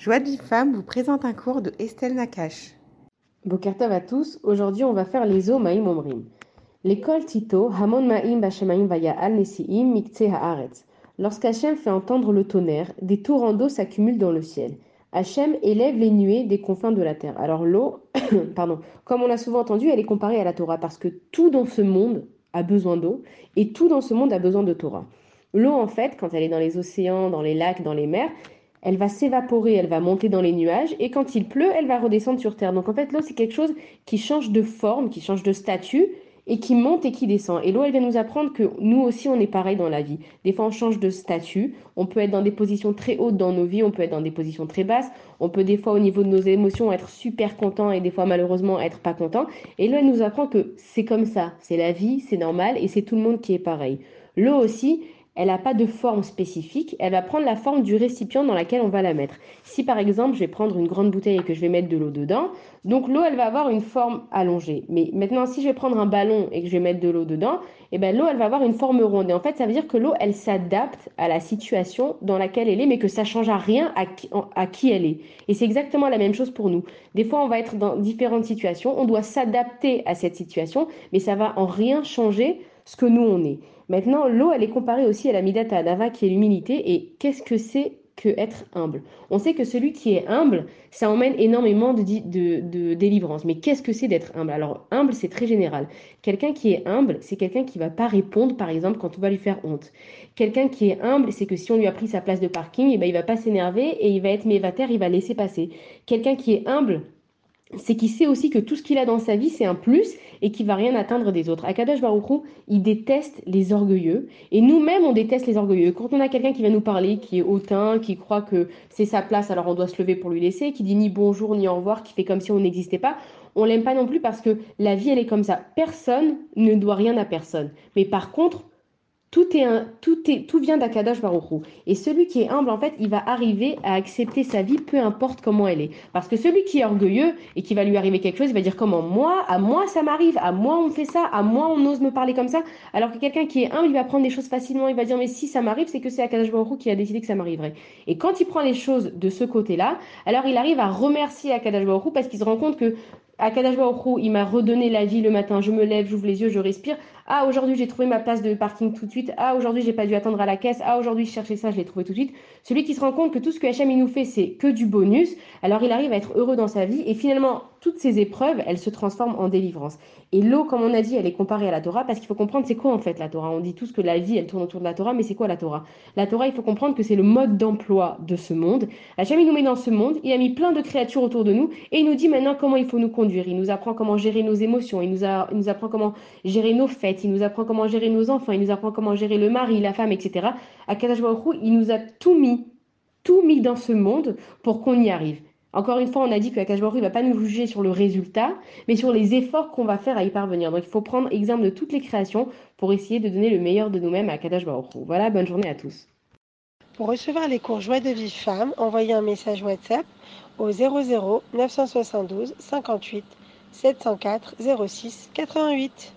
Joie de vie vous présente un cours de Estelle Nakache. Bokertov à tous, aujourd'hui on va faire les eaux Maïm Omrim. L'école Tito, Hamon Maïm Bashemaim Al Nesiim Mikte Haaretz. Lorsqu'Hachem fait entendre le tonnerre, des torrents d'eau s'accumulent dans le ciel. Hachem élève les nuées des confins de la terre. Alors l'eau, pardon, comme on l'a souvent entendu, elle est comparée à la Torah parce que tout dans ce monde a besoin d'eau et tout dans ce monde a besoin de Torah. L'eau, en fait, quand elle est dans les océans, dans les lacs, dans les mers, elle va s'évaporer, elle va monter dans les nuages, et quand il pleut, elle va redescendre sur Terre. Donc en fait, l'eau, c'est quelque chose qui change de forme, qui change de statut, et qui monte et qui descend. Et l'eau, elle vient nous apprendre que nous aussi, on est pareil dans la vie. Des fois, on change de statut, on peut être dans des positions très hautes dans nos vies, on peut être dans des positions très basses, on peut des fois, au niveau de nos émotions, être super content, et des fois, malheureusement, être pas content. Et l'eau, elle nous apprend que c'est comme ça, c'est la vie, c'est normal, et c'est tout le monde qui est pareil. L'eau aussi, elle n'a pas de forme spécifique, elle va prendre la forme du récipient dans lequel on va la mettre. Si par exemple je vais prendre une grande bouteille et que je vais mettre de l'eau dedans, donc l'eau elle va avoir une forme allongée. Mais maintenant si je vais prendre un ballon et que je vais mettre de l'eau dedans, eh ben l'eau elle va avoir une forme ronde. Et en fait ça veut dire que l'eau elle s'adapte à la situation dans laquelle elle est, mais que ça change à rien à qui, à qui elle est. Et c'est exactement la même chose pour nous. Des fois on va être dans différentes situations, on doit s'adapter à cette situation, mais ça va en rien changer ce que nous on est. Maintenant, l'eau, elle est comparée aussi à la midata adava qui est l'humilité. Et qu'est-ce que c'est que être humble? On sait que celui qui est humble, ça emmène énormément de, délivrance. Mais qu'est-ce que c'est d'être humble? Alors, humble, c'est très général. Quelqu'un qui est humble, c'est quelqu'un qui va pas répondre, par exemple, quand on va lui faire honte. Quelqu'un qui est humble, c'est que si on lui a pris sa place de parking, eh ben, il va pas s'énerver et il va être mévataire, il va laisser passer. Quelqu'un qui est humble, c'est qu'il sait aussi que tout ce qu'il a dans sa vie, c'est un plus et qu'il va rien atteindre des autres. Akadash Baruchou, il déteste les orgueilleux et nous-mêmes, on déteste les orgueilleux. Quand on a quelqu'un qui vient nous parler, qui est hautain, qui croit que c'est sa place, alors on doit se lever pour lui laisser, qui dit ni bonjour ni au revoir, qui fait comme si on n'existait pas, on l'aime pas non plus parce que la vie, elle est comme ça. Personne ne doit rien à personne. Mais par contre, tout, est un, tout, est, tout vient d'Akadash Baruchou. Et celui qui est humble, en fait, il va arriver à accepter sa vie, peu importe comment elle est. Parce que celui qui est orgueilleux et qui va lui arriver quelque chose, il va dire comment moi, à moi ça m'arrive, à moi on fait ça, à moi on ose me parler comme ça. Alors que quelqu'un qui est humble, il va prendre les choses facilement, il va dire mais si ça m'arrive, c'est que c'est Akadash Baruchou qui a décidé que ça m'arriverait. Et quand il prend les choses de ce côté-là, alors il arrive à remercier Akadash Baruchou parce qu'il se rend compte que Akadash Baruchou, il m'a redonné la vie le matin, je me lève, j'ouvre les yeux, je respire. Ah, aujourd'hui, j'ai trouvé ma place de parking tout de suite. Ah, aujourd'hui, j'ai pas dû attendre à la caisse. Ah, aujourd'hui, je cherchais ça, je l'ai trouvé tout de suite. Celui qui se rend compte que tout ce que il nous fait, c'est que du bonus, alors il arrive à être heureux dans sa vie et finalement, toutes ces épreuves, elles se transforment en délivrance. Et l'eau, comme on a dit, elle est comparée à la Torah parce qu'il faut comprendre c'est quoi en fait la Torah. On dit tous que la vie, elle tourne autour de la Torah, mais c'est quoi la Torah? La Torah, il faut comprendre que c'est le mode d'emploi de ce monde. Hachem, il nous met dans ce monde, il a mis plein de créatures autour de nous et il nous dit maintenant comment il faut nous conduire. Il nous apprend comment gérer nos émotions, il nous, a, il nous apprend comment gérer nos fêtes, il nous apprend comment gérer nos enfants, il nous apprend comment gérer le mari, la femme, etc. À Kadash il nous a tout mis, tout mis dans ce monde pour qu'on y arrive. Encore une fois, on a dit que la il ne va pas nous juger sur le résultat, mais sur les efforts qu'on va faire à y parvenir. Donc il faut prendre exemple de toutes les créations pour essayer de donner le meilleur de nous-mêmes à Kadash Voilà, bonne journée à tous. Pour recevoir les cours Joie de vie femme, envoyez un message WhatsApp au 00 972 58 704 06 88.